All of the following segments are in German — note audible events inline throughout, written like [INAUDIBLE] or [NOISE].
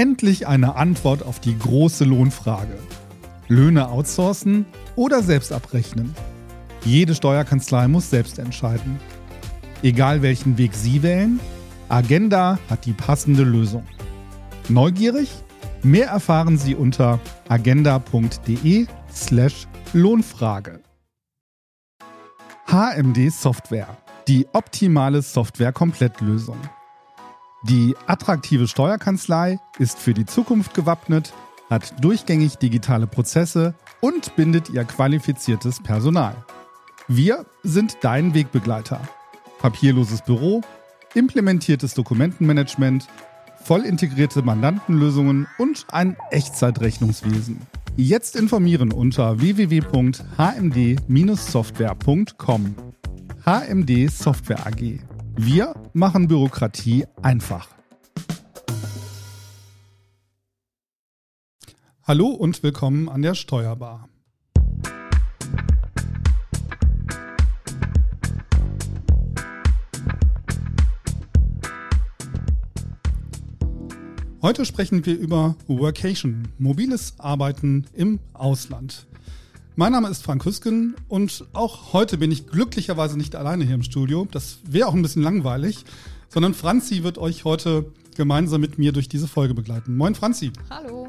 Endlich eine Antwort auf die große Lohnfrage. Löhne outsourcen oder selbst abrechnen? Jede Steuerkanzlei muss selbst entscheiden. Egal welchen Weg Sie wählen, Agenda hat die passende Lösung. Neugierig? Mehr erfahren Sie unter agenda.de/slash Lohnfrage. HMD Software, die optimale Software-Komplettlösung. Die attraktive Steuerkanzlei ist für die Zukunft gewappnet, hat durchgängig digitale Prozesse und bindet ihr qualifiziertes Personal. Wir sind dein Wegbegleiter. Papierloses Büro, implementiertes Dokumentenmanagement, voll integrierte Mandantenlösungen und ein Echtzeitrechnungswesen. Jetzt informieren unter www.hmd-software.com. HMD Software AG. Wir machen Bürokratie einfach. Hallo und willkommen an der Steuerbar. Heute sprechen wir über Workation, mobiles Arbeiten im Ausland. Mein Name ist Frank Hüsken und auch heute bin ich glücklicherweise nicht alleine hier im Studio. Das wäre auch ein bisschen langweilig, sondern Franzi wird euch heute gemeinsam mit mir durch diese Folge begleiten. Moin Franzi. Hallo.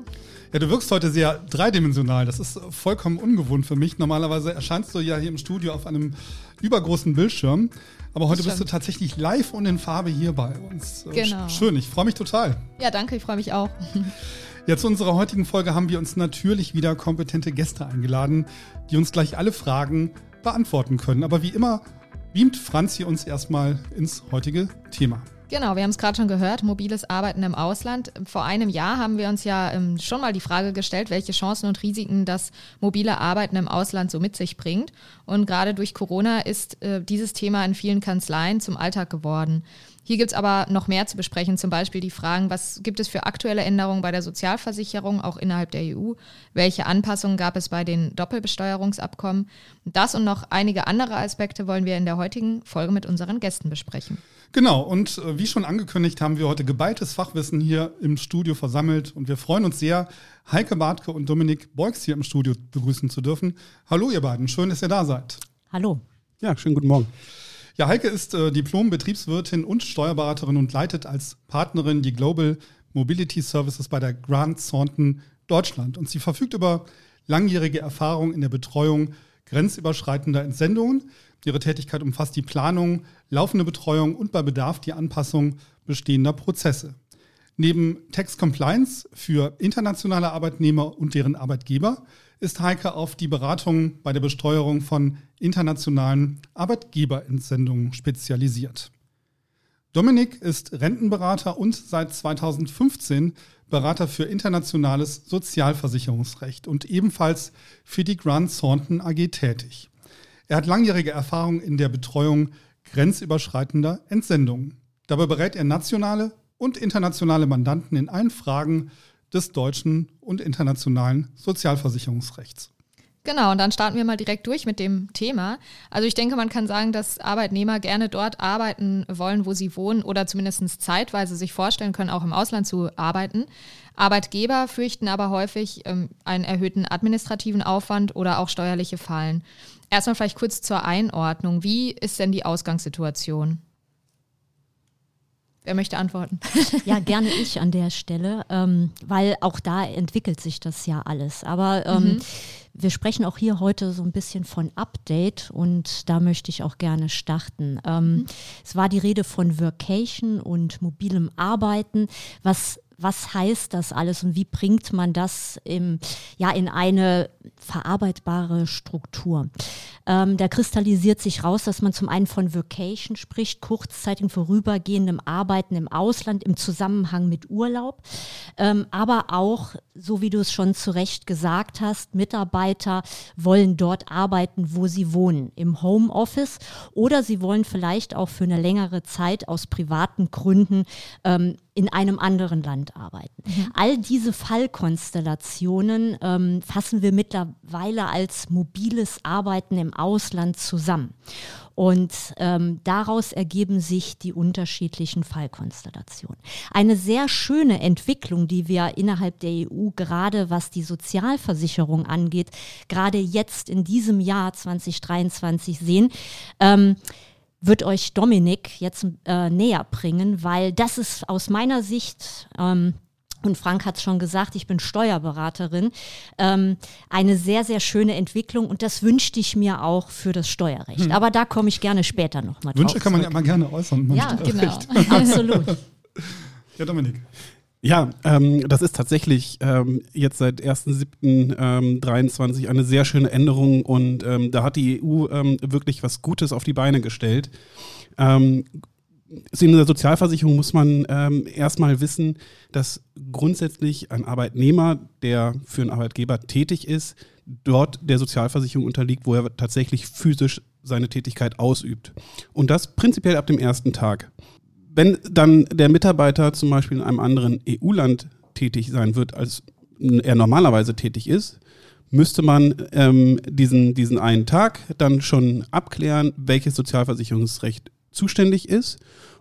Ja, du wirkst heute sehr dreidimensional. Das ist vollkommen ungewohnt für mich. Normalerweise erscheinst du ja hier im Studio auf einem übergroßen Bildschirm. Aber heute bist du tatsächlich live und in Farbe hier bei uns. Genau. Schön, ich freue mich total. Ja, danke, ich freue mich auch. [LAUGHS] Ja, zu unserer heutigen Folge haben wir uns natürlich wieder kompetente Gäste eingeladen, die uns gleich alle Fragen beantworten können. Aber wie immer beamt Franzi uns erstmal ins heutige Thema. Genau, wir haben es gerade schon gehört, mobiles Arbeiten im Ausland. Vor einem Jahr haben wir uns ja ähm, schon mal die Frage gestellt, welche Chancen und Risiken das mobile Arbeiten im Ausland so mit sich bringt. Und gerade durch Corona ist äh, dieses Thema in vielen Kanzleien zum Alltag geworden. Hier gibt es aber noch mehr zu besprechen, zum Beispiel die Fragen, was gibt es für aktuelle Änderungen bei der Sozialversicherung, auch innerhalb der EU? Welche Anpassungen gab es bei den Doppelbesteuerungsabkommen? Das und noch einige andere Aspekte wollen wir in der heutigen Folge mit unseren Gästen besprechen. Genau, und äh, wie schon angekündigt, haben wir heute geballtes Fachwissen hier im Studio versammelt und wir freuen uns sehr, Heike Bartke und Dominik Beugs hier im Studio begrüßen zu dürfen. Hallo ihr beiden, schön, dass ihr da seid. Hallo. Ja, schönen guten Morgen. Ja, Heike ist äh, Diplom-Betriebswirtin und Steuerberaterin und leitet als Partnerin die Global Mobility Services bei der Grant Thornton Deutschland. Und sie verfügt über langjährige Erfahrung in der Betreuung grenzüberschreitender Entsendungen. Ihre Tätigkeit umfasst die Planung, laufende Betreuung und bei Bedarf die Anpassung bestehender Prozesse. Neben Tax Compliance für internationale Arbeitnehmer und deren Arbeitgeber ist Heike auf die Beratung bei der Besteuerung von internationalen Arbeitgeberentsendungen spezialisiert. Dominik ist Rentenberater und seit 2015 Berater für internationales Sozialversicherungsrecht und ebenfalls für die Grant Thornton AG tätig. Er hat langjährige Erfahrung in der Betreuung grenzüberschreitender Entsendungen. Dabei berät er nationale und internationale Mandanten in allen Fragen des deutschen und internationalen Sozialversicherungsrechts. Genau, und dann starten wir mal direkt durch mit dem Thema. Also ich denke, man kann sagen, dass Arbeitnehmer gerne dort arbeiten wollen, wo sie wohnen oder zumindest zeitweise sich vorstellen können, auch im Ausland zu arbeiten. Arbeitgeber fürchten aber häufig ähm, einen erhöhten administrativen Aufwand oder auch steuerliche Fallen. Erstmal vielleicht kurz zur Einordnung. Wie ist denn die Ausgangssituation? Wer möchte antworten? [LAUGHS] Ja, gerne ich an der Stelle, ähm, weil auch da entwickelt sich das ja alles. Aber ähm, mhm. wir sprechen auch hier heute so ein bisschen von Update und da möchte ich auch gerne starten. Ähm, mhm. Es war die Rede von Workation und mobilem Arbeiten, was was heißt das alles und wie bringt man das im, ja, in eine verarbeitbare Struktur? Ähm, da kristallisiert sich raus, dass man zum einen von Vacation spricht, kurzzeitigen vorübergehendem Arbeiten im Ausland im Zusammenhang mit Urlaub, ähm, aber auch, so wie du es schon zu Recht gesagt hast, Mitarbeiter wollen dort arbeiten, wo sie wohnen, im Homeoffice oder sie wollen vielleicht auch für eine längere Zeit aus privaten Gründen ähm, in einem anderen Land arbeiten. Mhm. All diese Fallkonstellationen ähm, fassen wir mittlerweile als mobiles Arbeiten im Ausland zusammen. Und ähm, daraus ergeben sich die unterschiedlichen Fallkonstellationen. Eine sehr schöne Entwicklung, die wir innerhalb der EU gerade was die Sozialversicherung angeht, gerade jetzt in diesem Jahr 2023 sehen. Ähm, wird euch Dominik jetzt äh, näher bringen, weil das ist aus meiner Sicht, ähm, und Frank hat es schon gesagt, ich bin Steuerberaterin, ähm, eine sehr, sehr schöne Entwicklung und das wünschte ich mir auch für das Steuerrecht. Hm. Aber da komme ich gerne später nochmal drauf. Wünsche kann man ja mal gerne äußern. Ja, genau, [LAUGHS] absolut. ja, Dominik. Ja, ähm, das ist tatsächlich ähm, jetzt seit 1.7.23 ähm, eine sehr schöne Änderung und ähm, da hat die EU ähm, wirklich was Gutes auf die Beine gestellt. In der Sozialversicherung muss man ähm, erstmal wissen, dass grundsätzlich ein Arbeitnehmer, der für einen Arbeitgeber tätig ist, dort der Sozialversicherung unterliegt, wo er tatsächlich physisch seine Tätigkeit ausübt. Und das prinzipiell ab dem ersten Tag wenn dann der Mitarbeiter zum Beispiel in einem anderen EU-Land tätig sein wird, als er normalerweise tätig ist, müsste man ähm, diesen, diesen einen Tag dann schon abklären, welches Sozialversicherungsrecht zuständig ist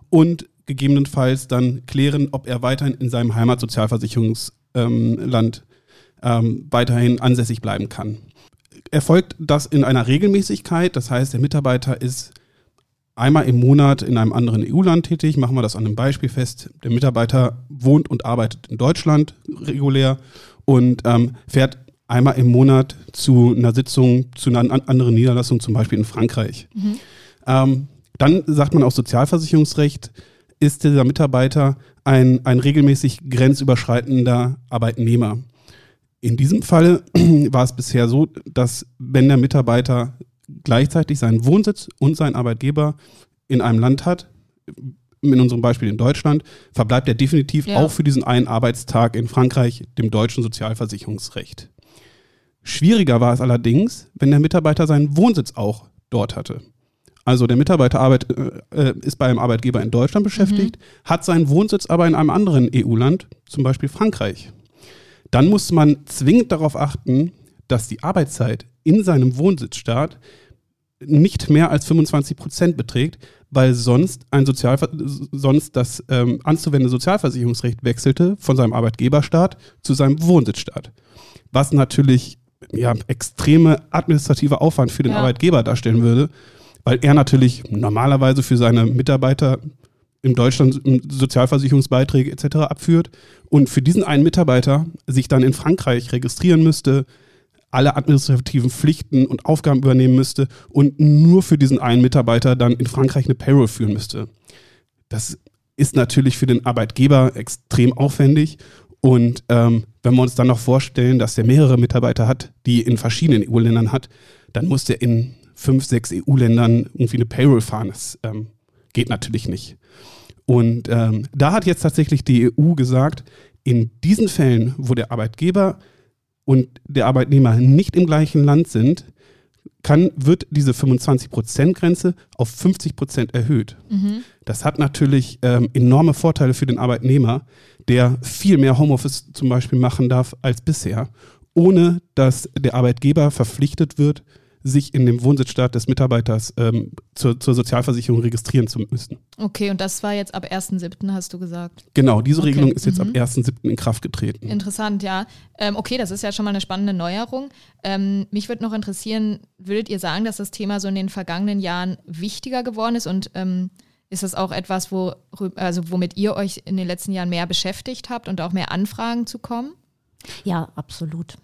und gegebenenfalls dann klären, ob er weiterhin in seinem Heimatsozialversicherungsland ähm, ähm, weiterhin ansässig bleiben kann. Erfolgt das in einer Regelmäßigkeit, das heißt, der Mitarbeiter ist einmal im Monat in einem anderen EU-Land tätig. Machen wir das an einem Beispiel fest. Der Mitarbeiter wohnt und arbeitet in Deutschland regulär und ähm, fährt einmal im Monat zu einer Sitzung, zu einer anderen Niederlassung, zum Beispiel in Frankreich. Mhm. Ähm, dann sagt man aus Sozialversicherungsrecht, ist dieser Mitarbeiter ein, ein regelmäßig grenzüberschreitender Arbeitnehmer. In diesem Fall [CLEARS THROAT] war es bisher so, dass wenn der Mitarbeiter gleichzeitig seinen Wohnsitz und seinen Arbeitgeber in einem Land hat, in unserem Beispiel in Deutschland, verbleibt er definitiv ja. auch für diesen einen Arbeitstag in Frankreich dem deutschen Sozialversicherungsrecht. Schwieriger war es allerdings, wenn der Mitarbeiter seinen Wohnsitz auch dort hatte. Also der Mitarbeiter arbeit, äh, ist bei einem Arbeitgeber in Deutschland beschäftigt, mhm. hat seinen Wohnsitz aber in einem anderen EU-Land, zum Beispiel Frankreich. Dann muss man zwingend darauf achten, dass die Arbeitszeit in seinem Wohnsitzstaat nicht mehr als 25 Prozent beträgt, weil sonst ein Sozialver sonst das ähm, anzuwendende Sozialversicherungsrecht wechselte von seinem Arbeitgeberstaat zu seinem Wohnsitzstaat. Was natürlich ja, extreme administrative Aufwand für den ja. Arbeitgeber darstellen würde, weil er natürlich normalerweise für seine Mitarbeiter in Deutschland Sozialversicherungsbeiträge etc. abführt und für diesen einen Mitarbeiter sich dann in Frankreich registrieren müsste, alle administrativen Pflichten und Aufgaben übernehmen müsste und nur für diesen einen Mitarbeiter dann in Frankreich eine Payroll führen müsste. Das ist natürlich für den Arbeitgeber extrem aufwendig. Und ähm, wenn wir uns dann noch vorstellen, dass der mehrere Mitarbeiter hat, die in verschiedenen EU-Ländern hat, dann muss der in fünf, sechs EU-Ländern irgendwie eine Payroll fahren. Das ähm, geht natürlich nicht. Und ähm, da hat jetzt tatsächlich die EU gesagt, in diesen Fällen, wo der Arbeitgeber und der Arbeitnehmer nicht im gleichen Land sind, kann, wird diese 25%-Grenze auf 50% erhöht. Mhm. Das hat natürlich ähm, enorme Vorteile für den Arbeitnehmer, der viel mehr Homeoffice zum Beispiel machen darf als bisher, ohne dass der Arbeitgeber verpflichtet wird, sich in dem Wohnsitzstaat des Mitarbeiters ähm, zur, zur, Sozialversicherung registrieren zu müssen. Okay, und das war jetzt ab 1.7., hast du gesagt? Genau, diese okay. Regelung ist jetzt mhm. ab 1.7. in Kraft getreten. Interessant, ja. Ähm, okay, das ist ja schon mal eine spannende Neuerung. Ähm, mich würde noch interessieren, würdet ihr sagen, dass das Thema so in den vergangenen Jahren wichtiger geworden ist und ähm, ist das auch etwas, wo, also womit ihr euch in den letzten Jahren mehr beschäftigt habt und auch mehr Anfragen zu kommen? Ja, absolut.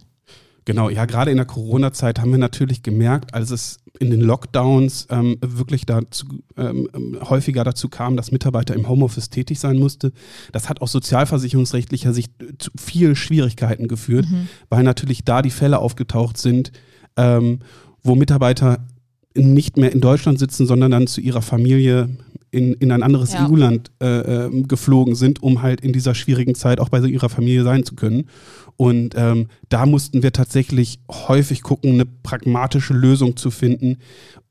Genau, ja, gerade in der Corona-Zeit haben wir natürlich gemerkt, als es in den Lockdowns ähm, wirklich dazu, ähm, häufiger dazu kam, dass Mitarbeiter im Homeoffice tätig sein musste. Das hat aus sozialversicherungsrechtlicher Sicht zu viel Schwierigkeiten geführt, mhm. weil natürlich da die Fälle aufgetaucht sind, ähm, wo Mitarbeiter nicht mehr in Deutschland sitzen, sondern dann zu ihrer Familie in, in ein anderes ja. EU-Land äh, äh, geflogen sind, um halt in dieser schwierigen Zeit auch bei ihrer Familie sein zu können. Und ähm, da mussten wir tatsächlich häufig gucken, eine pragmatische Lösung zu finden,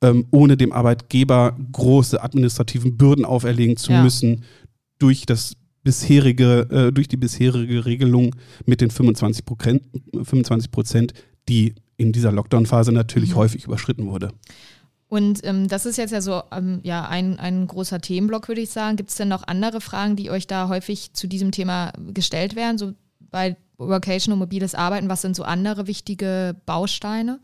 ähm, ohne dem Arbeitgeber große administrativen Bürden auferlegen zu ja. müssen durch das bisherige, äh, durch die bisherige Regelung mit den 25 Prozent, 25 Prozent die in dieser Lockdown-Phase natürlich mhm. häufig überschritten wurde. Und ähm, das ist jetzt ja so ähm, ja, ein, ein großer Themenblock, würde ich sagen. Gibt es denn noch andere Fragen, die euch da häufig zu diesem Thema gestellt werden, so bei Workation und mobiles Arbeiten, was sind so andere wichtige Bausteine?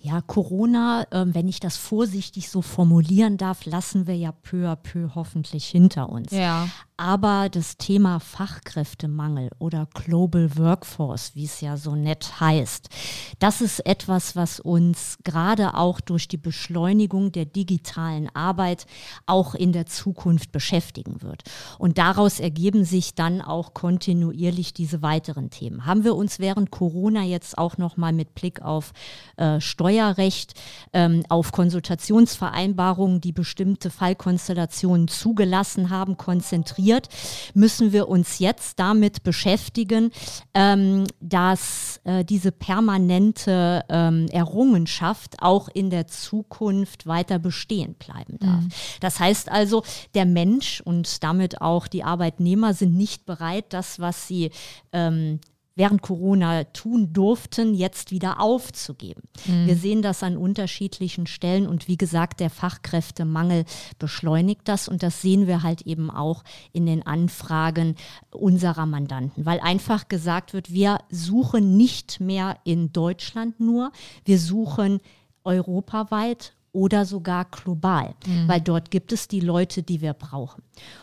Ja, Corona, äh, wenn ich das vorsichtig so formulieren darf, lassen wir ja peu à peu hoffentlich hinter uns. Ja. Aber das Thema Fachkräftemangel oder Global Workforce, wie es ja so nett heißt, das ist etwas, was uns gerade auch durch die Beschleunigung der digitalen Arbeit auch in der Zukunft beschäftigen wird. Und daraus ergeben sich dann auch kontinuierlich diese weiteren Themen. Haben wir uns während Corona jetzt auch noch mal mit Blick auf äh, Steuerrecht, ähm, auf Konsultationsvereinbarungen, die bestimmte Fallkonstellationen zugelassen haben, konzentriert? Passiert, müssen wir uns jetzt damit beschäftigen, ähm, dass äh, diese permanente ähm, Errungenschaft auch in der Zukunft weiter bestehen bleiben darf. Mhm. Das heißt also, der Mensch und damit auch die Arbeitnehmer sind nicht bereit, das, was sie ähm, während Corona tun durften, jetzt wieder aufzugeben. Mhm. Wir sehen das an unterschiedlichen Stellen und wie gesagt, der Fachkräftemangel beschleunigt das und das sehen wir halt eben auch in den Anfragen unserer Mandanten, weil einfach gesagt wird, wir suchen nicht mehr in Deutschland nur, wir suchen europaweit oder sogar global, mhm. weil dort gibt es die Leute, die wir brauchen.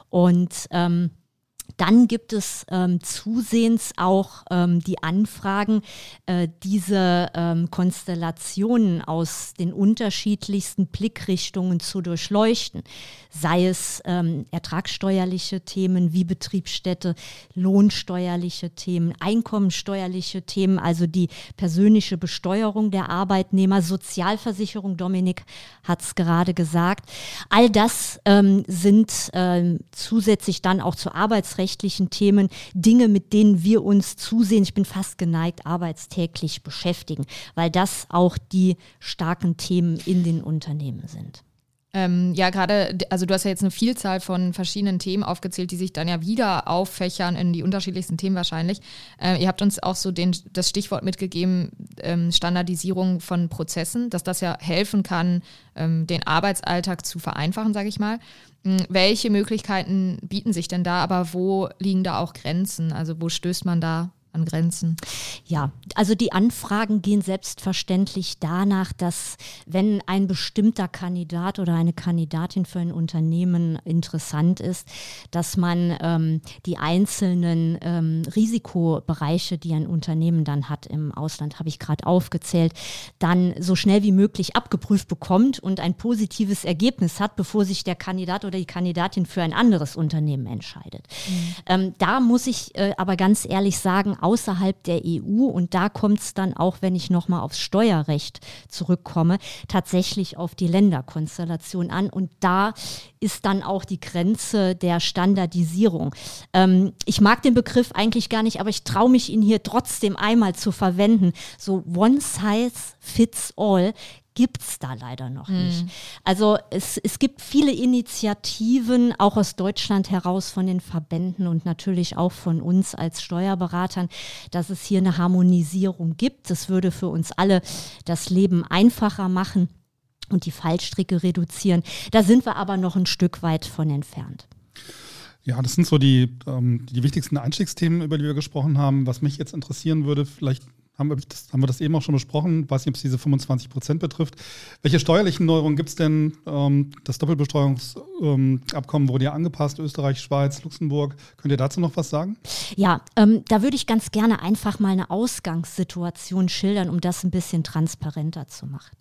Und ähm, dann gibt es ähm, zusehends auch ähm, die Anfragen, äh, diese ähm, Konstellationen aus den unterschiedlichsten Blickrichtungen zu durchleuchten sei es ähm, ertragssteuerliche Themen wie Betriebsstätte, lohnsteuerliche Themen, einkommensteuerliche Themen, also die persönliche Besteuerung der Arbeitnehmer, Sozialversicherung, Dominik hat es gerade gesagt. All das ähm, sind ähm, zusätzlich dann auch zu arbeitsrechtlichen Themen Dinge, mit denen wir uns zusehen, ich bin fast geneigt, arbeitstäglich beschäftigen, weil das auch die starken Themen in den Unternehmen sind. Ähm, ja, gerade, also du hast ja jetzt eine Vielzahl von verschiedenen Themen aufgezählt, die sich dann ja wieder auffächern in die unterschiedlichsten Themen wahrscheinlich. Äh, ihr habt uns auch so den, das Stichwort mitgegeben, ähm, Standardisierung von Prozessen, dass das ja helfen kann, ähm, den Arbeitsalltag zu vereinfachen, sage ich mal. Hm, welche Möglichkeiten bieten sich denn da, aber wo liegen da auch Grenzen? Also wo stößt man da an Grenzen? Ja, also die Anfragen gehen selbstverständlich danach, dass wenn ein bestimmter Kandidat oder eine Kandidatin für ein Unternehmen interessant ist, dass man ähm, die einzelnen ähm, Risikobereiche, die ein Unternehmen dann hat im Ausland, habe ich gerade aufgezählt, dann so schnell wie möglich abgeprüft bekommt und ein positives Ergebnis hat, bevor sich der Kandidat oder die Kandidatin für ein anderes Unternehmen entscheidet. Mhm. Ähm, da muss ich äh, aber ganz ehrlich sagen, außerhalb der EU, und da kommt es dann auch, wenn ich nochmal aufs Steuerrecht zurückkomme, tatsächlich auf die Länderkonstellation an. Und da ist dann auch die Grenze der Standardisierung. Ähm, ich mag den Begriff eigentlich gar nicht, aber ich traue mich ihn hier trotzdem einmal zu verwenden. So One Size Fits All gibt es da leider noch mhm. nicht. Also es, es gibt viele Initiativen, auch aus Deutschland heraus von den Verbänden und natürlich auch von uns als Steuerberatern, dass es hier eine Harmonisierung gibt. Das würde für uns alle das Leben einfacher machen und die Fallstricke reduzieren. Da sind wir aber noch ein Stück weit von entfernt. Ja, das sind so die, ähm, die wichtigsten Einstiegsthemen, über die wir gesprochen haben. Was mich jetzt interessieren würde, vielleicht haben wir, das, haben wir das eben auch schon besprochen, was jetzt diese 25 Prozent betrifft. Welche steuerlichen Neuerungen gibt es denn? Ähm, das Doppelbesteuerungsabkommen wurde ja angepasst, Österreich, Schweiz, Luxemburg. Könnt ihr dazu noch was sagen? Ja, ähm, da würde ich ganz gerne einfach mal eine Ausgangssituation schildern, um das ein bisschen transparenter zu machen.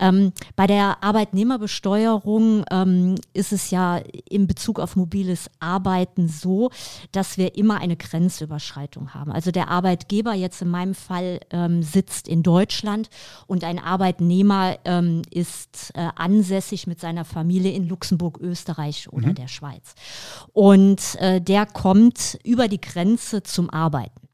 Ähm, bei der Arbeitnehmerbesteuerung ähm, ist es ja in Bezug auf mobiles Arbeiten so, dass wir immer eine Grenzüberschreitung haben. Also der Arbeitgeber jetzt in meinem Fall ähm, sitzt in Deutschland und ein Arbeitnehmer ähm, ist äh, ansässig mit seiner Familie in Luxemburg, Österreich oder mhm. der Schweiz. Und äh, der kommt über die Grenze zum Arbeiten.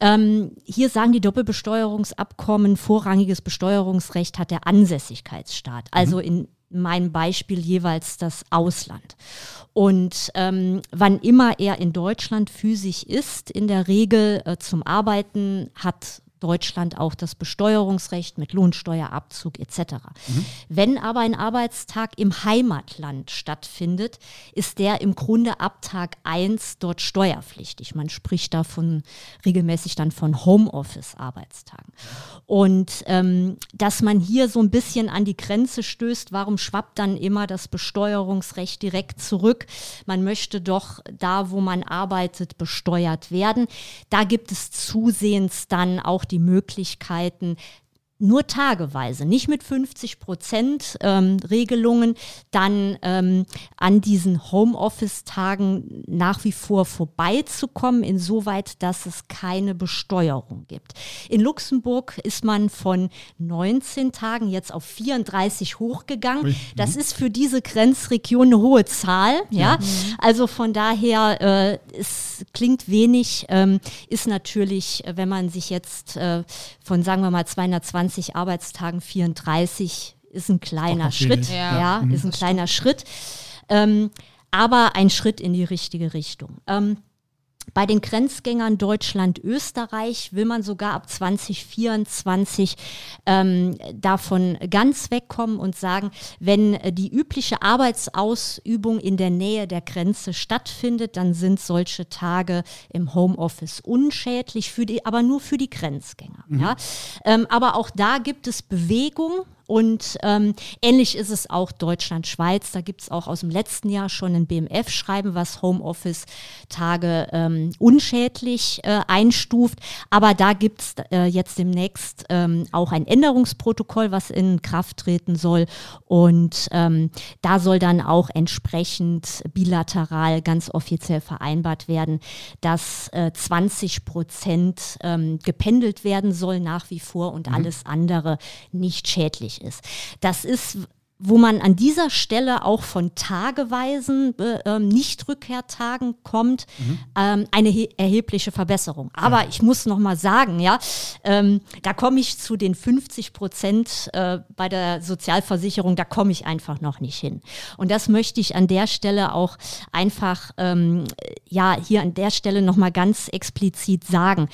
Ähm, hier sagen die Doppelbesteuerungsabkommen, vorrangiges Besteuerungsrecht hat der Ansässigkeitsstaat. Also mhm. in in meinem Beispiel jeweils das Ausland. Und ähm, wann immer er in Deutschland physisch ist, in der Regel äh, zum Arbeiten, hat Deutschland auch das Besteuerungsrecht mit Lohnsteuerabzug etc. Mhm. Wenn aber ein Arbeitstag im Heimatland stattfindet, ist der im Grunde ab Tag 1 dort steuerpflichtig. Man spricht davon regelmäßig dann von Homeoffice-Arbeitstagen. Und ähm, dass man hier so ein bisschen an die Grenze stößt, warum schwappt dann immer das Besteuerungsrecht direkt zurück? Man möchte doch da, wo man arbeitet, besteuert werden. Da gibt es zusehends dann auch die Möglichkeiten, nur tageweise, nicht mit 50 Prozent ähm, Regelungen, dann ähm, an diesen Homeoffice-Tagen nach wie vor vorbeizukommen, insoweit, dass es keine Besteuerung gibt. In Luxemburg ist man von 19 Tagen jetzt auf 34 hochgegangen. Das mhm. ist für diese Grenzregion eine hohe Zahl. Ja, ja. also von daher, äh, es klingt wenig, ähm, ist natürlich, wenn man sich jetzt äh, von, sagen wir mal, 220 20 Arbeitstagen 34 ist ein kleiner Schritt. Ja, ja mhm. ist ein kleiner Schritt. Ähm, aber ein Schritt in die richtige Richtung. Ähm, bei den Grenzgängern Deutschland-Österreich will man sogar ab 2024 ähm, davon ganz wegkommen und sagen, wenn die übliche Arbeitsausübung in der Nähe der Grenze stattfindet, dann sind solche Tage im Homeoffice unschädlich, für die, aber nur für die Grenzgänger. Mhm. Ja? Ähm, aber auch da gibt es Bewegung. Und ähm, ähnlich ist es auch Deutschland-Schweiz. Da gibt es auch aus dem letzten Jahr schon ein BMF-Schreiben, was Homeoffice-Tage ähm, unschädlich äh, einstuft. Aber da gibt es äh, jetzt demnächst ähm, auch ein Änderungsprotokoll, was in Kraft treten soll. Und ähm, da soll dann auch entsprechend bilateral ganz offiziell vereinbart werden, dass äh, 20 Prozent ähm, gependelt werden soll nach wie vor und mhm. alles andere nicht schädlich ist. Das ist wo man an dieser Stelle auch von tageweisen äh, ähm, Nichtrückkehrtagen kommt, mhm. ähm, eine erhebliche Verbesserung. Aber ja. ich muss noch mal sagen, ja, ähm, da komme ich zu den 50 Prozent äh, bei der Sozialversicherung, da komme ich einfach noch nicht hin. Und das möchte ich an der Stelle auch einfach, ähm, ja, hier an der Stelle noch mal ganz explizit sagen.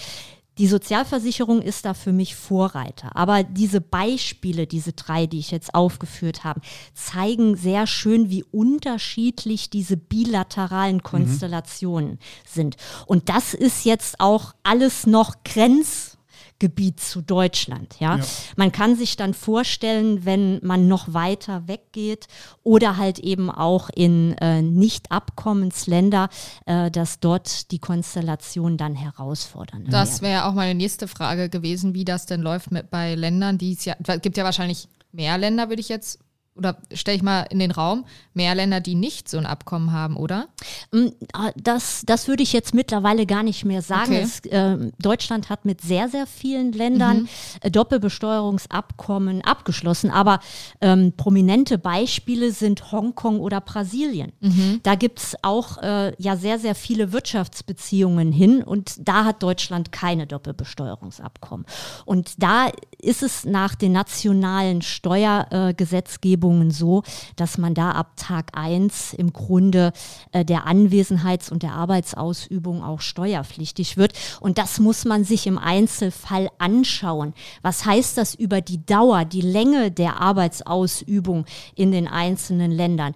Die Sozialversicherung ist da für mich Vorreiter. Aber diese Beispiele, diese drei, die ich jetzt aufgeführt habe, zeigen sehr schön, wie unterschiedlich diese bilateralen mhm. Konstellationen mhm. sind. Und das ist jetzt auch alles noch Grenz Gebiet zu Deutschland. Ja? ja? Man kann sich dann vorstellen, wenn man noch weiter weggeht oder halt eben auch in äh, Nicht-Abkommensländer, äh, dass dort die Konstellation dann herausfordern. Das wäre auch meine nächste Frage gewesen, wie das denn läuft mit, bei Ländern, die es ja, gibt ja wahrscheinlich mehr Länder, würde ich jetzt oder stelle ich mal in den Raum, mehr Länder, die nicht so ein Abkommen haben, oder? Mm, ah, das, das würde ich jetzt mittlerweile gar nicht mehr sagen. Okay. Es, äh, Deutschland hat mit sehr, sehr vielen Ländern mhm. Äh, Doppelbesteuerungsabkommen abgeschlossen, aber ähm, prominente Beispiele sind Hongkong oder Brasilien. Mhm. Da gibt es auch äh, ja sehr, sehr viele Wirtschaftsbeziehungen hin und da hat Deutschland keine Doppelbesteuerungsabkommen. Und da ist es nach den nationalen Steuergesetzgebungen Übungen so, dass man da ab Tag 1 im Grunde äh, der Anwesenheits- und der Arbeitsausübung auch steuerpflichtig wird. Und das muss man sich im Einzelfall anschauen. Was heißt das über die Dauer, die Länge der Arbeitsausübung in den einzelnen Ländern?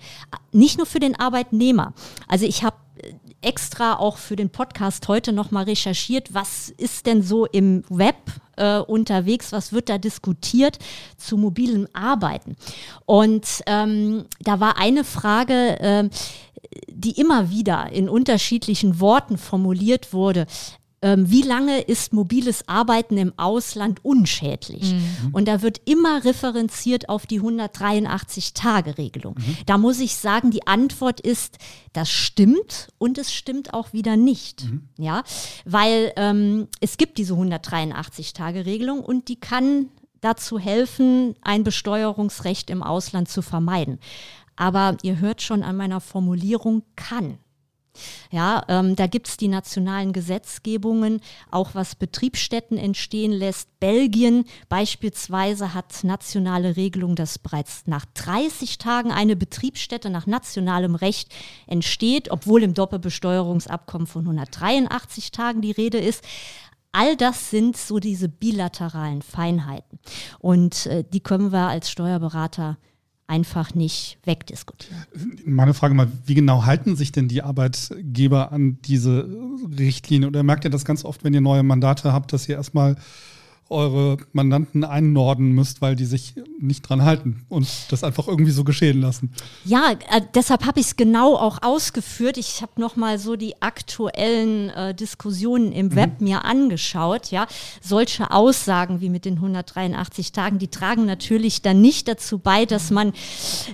Nicht nur für den Arbeitnehmer. Also ich habe extra auch für den Podcast heute nochmal recherchiert, was ist denn so im Web äh, unterwegs, was wird da diskutiert zu mobilem Arbeiten. Und ähm, da war eine Frage, äh, die immer wieder in unterschiedlichen Worten formuliert wurde ähm, wie lange ist mobiles Arbeiten im Ausland unschädlich? Mhm. Und da wird immer referenziert auf die 183-Tage-Regelung. Mhm. Da muss ich sagen, die Antwort ist, das stimmt und es stimmt auch wieder nicht. Mhm. Ja, weil ähm, es gibt diese 183-Tage-Regelung und die kann dazu helfen, ein Besteuerungsrecht im Ausland zu vermeiden. Aber ihr hört schon an meiner Formulierung kann. Ja, ähm, da gibt es die nationalen Gesetzgebungen, auch was Betriebsstätten entstehen lässt. Belgien beispielsweise hat nationale Regelungen, dass bereits nach 30 Tagen eine Betriebsstätte nach nationalem Recht entsteht, obwohl im Doppelbesteuerungsabkommen von 183 Tagen die Rede ist. All das sind so diese bilateralen Feinheiten. Und äh, die können wir als Steuerberater einfach nicht wegdiskutieren. Meine Frage mal, wie genau halten sich denn die Arbeitgeber an diese Richtlinie? Oder merkt ihr das ganz oft, wenn ihr neue Mandate habt, dass ihr erstmal eure Mandanten einnorden müsst, weil die sich nicht dran halten und das einfach irgendwie so geschehen lassen. Ja, äh, deshalb habe ich es genau auch ausgeführt. Ich habe nochmal so die aktuellen äh, Diskussionen im mhm. Web mir angeschaut. Ja, solche Aussagen wie mit den 183 Tagen, die tragen natürlich dann nicht dazu bei, dass man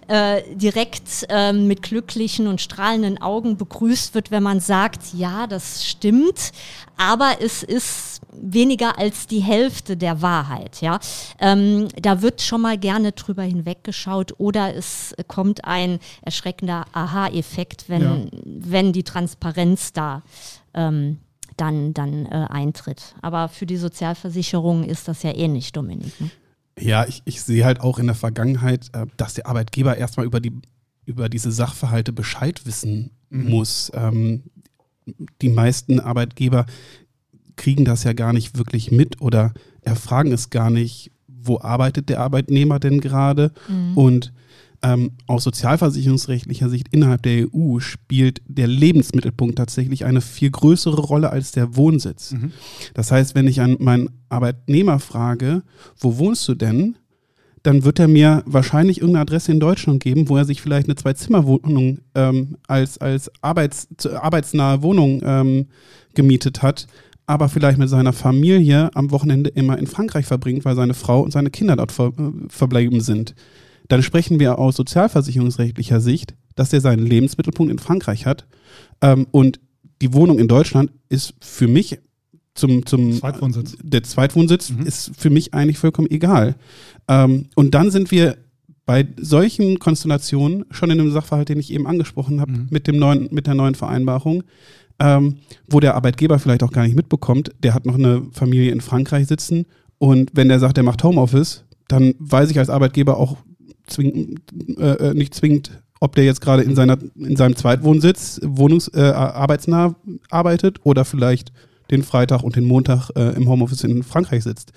äh, direkt äh, mit glücklichen und strahlenden Augen begrüßt wird, wenn man sagt, ja, das stimmt, aber es ist weniger als die Hälfte der Wahrheit. Ja? Ähm, da wird schon mal gerne drüber hinweggeschaut oder es kommt ein erschreckender Aha-Effekt, wenn, ja. wenn die Transparenz da ähm, dann, dann äh, eintritt. Aber für die Sozialversicherung ist das ja ähnlich, Dominik. Ne? Ja, ich, ich sehe halt auch in der Vergangenheit, äh, dass der Arbeitgeber erstmal über, die, über diese Sachverhalte Bescheid wissen mhm. muss. Ähm, die meisten Arbeitgeber kriegen das ja gar nicht wirklich mit oder erfragen es gar nicht, wo arbeitet der Arbeitnehmer denn gerade mhm. und ähm, aus sozialversicherungsrechtlicher Sicht innerhalb der EU spielt der Lebensmittelpunkt tatsächlich eine viel größere Rolle als der Wohnsitz. Mhm. Das heißt, wenn ich an meinen Arbeitnehmer frage, wo wohnst du denn? Dann wird er mir wahrscheinlich irgendeine Adresse in Deutschland geben, wo er sich vielleicht eine Zwei-Zimmer-Wohnung ähm, als, als arbeits, arbeitsnahe Wohnung ähm, gemietet hat aber vielleicht mit seiner Familie am Wochenende immer in Frankreich verbringt, weil seine Frau und seine Kinder dort ver äh, verbleiben sind. Dann sprechen wir aus sozialversicherungsrechtlicher Sicht, dass er seinen Lebensmittelpunkt in Frankreich hat. Ähm, und die Wohnung in Deutschland ist für mich zum, zum Zweitwohnsitz. Der Zweitwohnsitz mhm. ist für mich eigentlich vollkommen egal. Ähm, und dann sind wir bei solchen Konstellationen schon in dem Sachverhalt, den ich eben angesprochen habe, mhm. mit, dem neuen, mit der neuen Vereinbarung, ähm, wo der Arbeitgeber vielleicht auch gar nicht mitbekommt, der hat noch eine Familie in Frankreich sitzen und wenn der sagt, der macht Homeoffice, dann weiß ich als Arbeitgeber auch zwing, äh, äh nicht zwingend, ob der jetzt gerade in, seiner, in seinem Zweitwohnsitz wohnungs-, äh, arbeitsnah arbeitet oder vielleicht den Freitag und den Montag äh, im Homeoffice in Frankreich sitzt.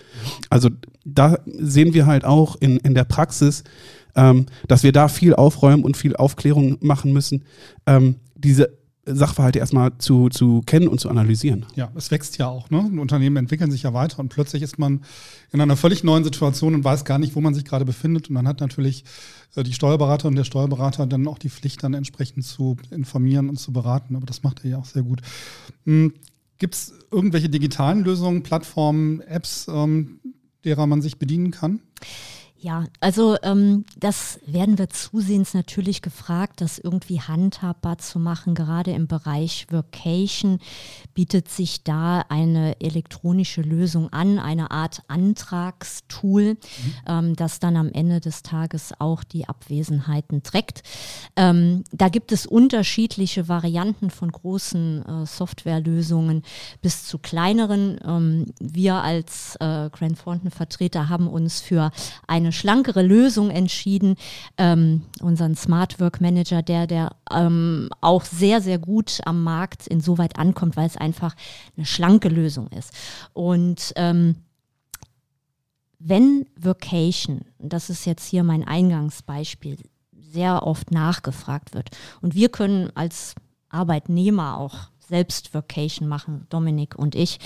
Also da sehen wir halt auch in, in der Praxis, ähm, dass wir da viel aufräumen und viel Aufklärung machen müssen. Ähm, diese Sachverhalte erstmal zu, zu kennen und zu analysieren. Ja, es wächst ja auch. Ne? Unternehmen entwickeln sich ja weiter und plötzlich ist man in einer völlig neuen Situation und weiß gar nicht, wo man sich gerade befindet. Und dann hat natürlich äh, die Steuerberater und der Steuerberater dann auch die Pflicht, dann entsprechend zu informieren und zu beraten. Aber das macht er ja auch sehr gut. Hm, Gibt es irgendwelche digitalen Lösungen, Plattformen, Apps, ähm, derer man sich bedienen kann? Ja, also ähm, das werden wir zusehends natürlich gefragt, das irgendwie handhabbar zu machen. Gerade im Bereich Vocation bietet sich da eine elektronische Lösung an, eine Art Antragstool, mhm. ähm, das dann am Ende des Tages auch die Abwesenheiten trägt. Ähm, da gibt es unterschiedliche Varianten von großen äh, Softwarelösungen bis zu kleineren. Ähm, wir als äh, Grand Thornton Vertreter haben uns für eine eine schlankere Lösung entschieden, ähm, unseren Smart Work Manager, der, der ähm, auch sehr, sehr gut am Markt insoweit ankommt, weil es einfach eine schlanke Lösung ist. Und ähm, wenn Vocation, das ist jetzt hier mein Eingangsbeispiel, sehr oft nachgefragt wird und wir können als Arbeitnehmer auch selbst Vocation machen, Dominik und ich,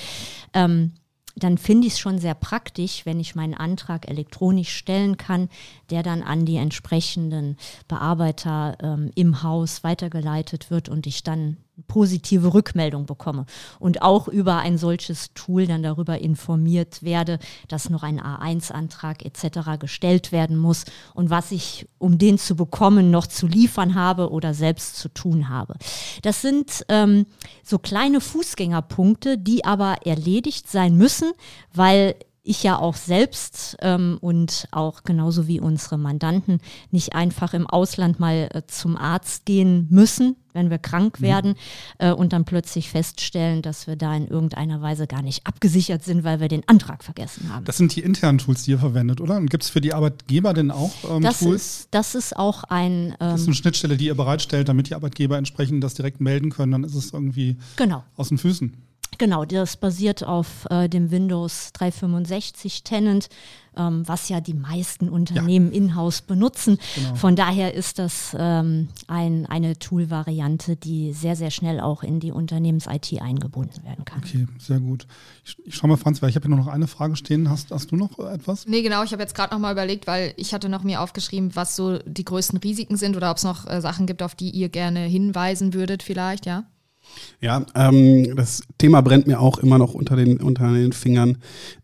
ähm, dann finde ich es schon sehr praktisch, wenn ich meinen Antrag elektronisch stellen kann, der dann an die entsprechenden Bearbeiter ähm, im Haus weitergeleitet wird und ich dann positive Rückmeldung bekomme und auch über ein solches Tool dann darüber informiert werde, dass noch ein A1-Antrag etc. gestellt werden muss und was ich, um den zu bekommen, noch zu liefern habe oder selbst zu tun habe. Das sind ähm, so kleine Fußgängerpunkte, die aber erledigt sein müssen, weil ich ja auch selbst ähm, und auch genauso wie unsere Mandanten nicht einfach im Ausland mal äh, zum Arzt gehen müssen, wenn wir krank mhm. werden äh, und dann plötzlich feststellen, dass wir da in irgendeiner Weise gar nicht abgesichert sind, weil wir den Antrag vergessen haben. Das sind die internen Tools, die ihr verwendet, oder? Und gibt es für die Arbeitgeber denn auch ähm, das Tools? Ist, das ist auch ein. Ähm, das ist eine Schnittstelle, die ihr bereitstellt, damit die Arbeitgeber entsprechend das direkt melden können. Dann ist es irgendwie genau. aus den Füßen. Genau, das basiert auf äh, dem Windows 365 Tenant, ähm, was ja die meisten Unternehmen ja. in-house benutzen. Genau. Von daher ist das ähm, ein, eine Tool-Variante, die sehr, sehr schnell auch in die Unternehmens-IT eingebunden werden kann. Okay, sehr gut. Ich, ich schau mal, Franz, weil ich habe hier noch eine Frage stehen. Hast, hast du noch etwas? Nee, genau. Ich habe jetzt gerade noch mal überlegt, weil ich hatte noch mir aufgeschrieben, was so die größten Risiken sind oder ob es noch äh, Sachen gibt, auf die ihr gerne hinweisen würdet vielleicht, ja? Ja, ähm, das Thema brennt mir auch immer noch unter den, unter den Fingern,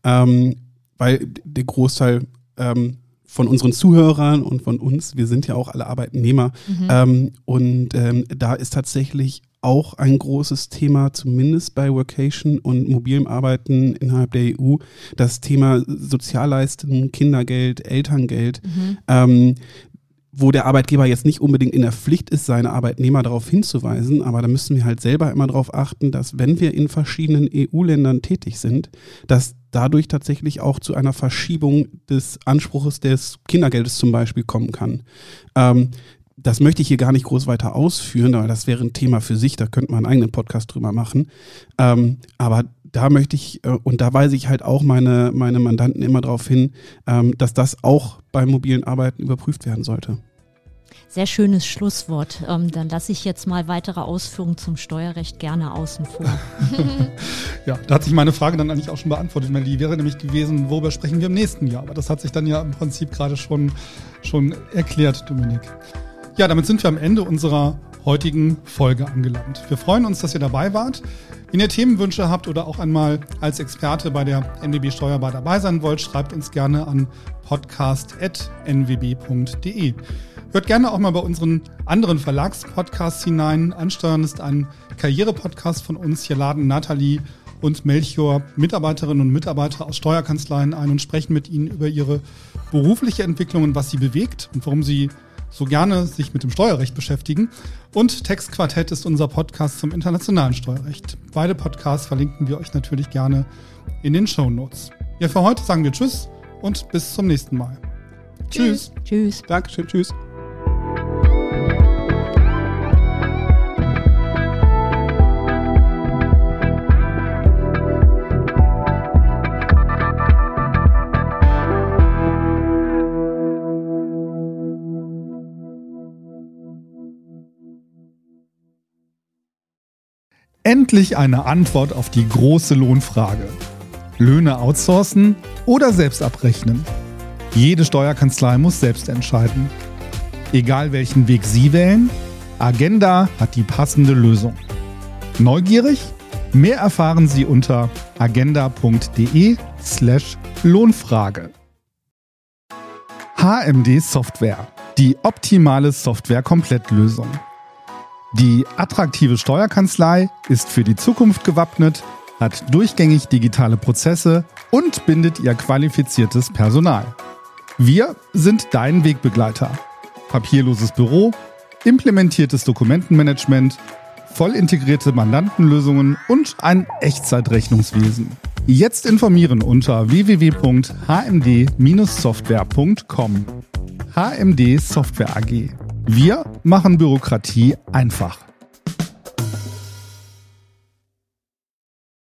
ähm, weil der Großteil ähm, von unseren Zuhörern und von uns, wir sind ja auch alle Arbeitnehmer, mhm. Ähm, und ähm, da ist tatsächlich auch ein großes Thema, zumindest bei Workation und mobilem Arbeiten innerhalb der EU, das Thema Sozialleistungen, Kindergeld, Elterngeld. Mhm. Wo der Arbeitgeber jetzt nicht unbedingt in der Pflicht ist, seine Arbeitnehmer darauf hinzuweisen, aber da müssen wir halt selber immer darauf achten, dass wenn wir in verschiedenen EU-Ländern tätig sind, dass dadurch tatsächlich auch zu einer Verschiebung des Anspruches des Kindergeldes zum Beispiel kommen kann. Ähm, das möchte ich hier gar nicht groß weiter ausführen, weil das wäre ein Thema für sich, da könnte man einen eigenen Podcast drüber machen. Ähm, aber da möchte ich, äh, und da weise ich halt auch meine, meine Mandanten immer darauf hin, ähm, dass das auch beim mobilen Arbeiten überprüft werden sollte. Sehr schönes Schlusswort. Ähm, dann lasse ich jetzt mal weitere Ausführungen zum Steuerrecht gerne außen vor. [LAUGHS] [LAUGHS] ja, da hat sich meine Frage dann eigentlich auch schon beantwortet. Die wäre nämlich gewesen, worüber sprechen wir im nächsten Jahr? Aber das hat sich dann ja im Prinzip gerade schon, schon erklärt, Dominik. Ja, damit sind wir am Ende unserer heutigen Folge angelangt. Wir freuen uns, dass ihr dabei wart. Wenn ihr Themenwünsche habt oder auch einmal als Experte bei der NWB Steuerbar dabei sein wollt, schreibt uns gerne an podcast.nwb.de. Hört gerne auch mal bei unseren anderen Verlagspodcasts hinein. Ansteuern ist ein Karrierepodcast von uns. Hier laden Nathalie und Melchior Mitarbeiterinnen und Mitarbeiter aus Steuerkanzleien ein und sprechen mit ihnen über ihre berufliche Entwicklung und was sie bewegt und warum sie so gerne sich mit dem Steuerrecht beschäftigen. Und Textquartett ist unser Podcast zum internationalen Steuerrecht. Beide Podcasts verlinken wir euch natürlich gerne in den Show Notes. Ja, für heute sagen wir Tschüss und bis zum nächsten Mal. Tschüss. Tschüss. Dankeschön. Tschüss. Endlich eine Antwort auf die große Lohnfrage. Löhne outsourcen oder selbst abrechnen? Jede Steuerkanzlei muss selbst entscheiden. Egal welchen Weg Sie wählen, Agenda hat die passende Lösung. Neugierig? Mehr erfahren Sie unter agenda.de/slash Lohnfrage. HMD Software, die optimale Software-Komplettlösung. Die attraktive Steuerkanzlei ist für die Zukunft gewappnet, hat durchgängig digitale Prozesse und bindet ihr qualifiziertes Personal. Wir sind dein Wegbegleiter. Papierloses Büro, implementiertes Dokumentenmanagement, voll integrierte Mandantenlösungen und ein Echtzeitrechnungswesen. Jetzt informieren unter www.hmd-software.com. HMD Software AG wir machen Bürokratie einfach.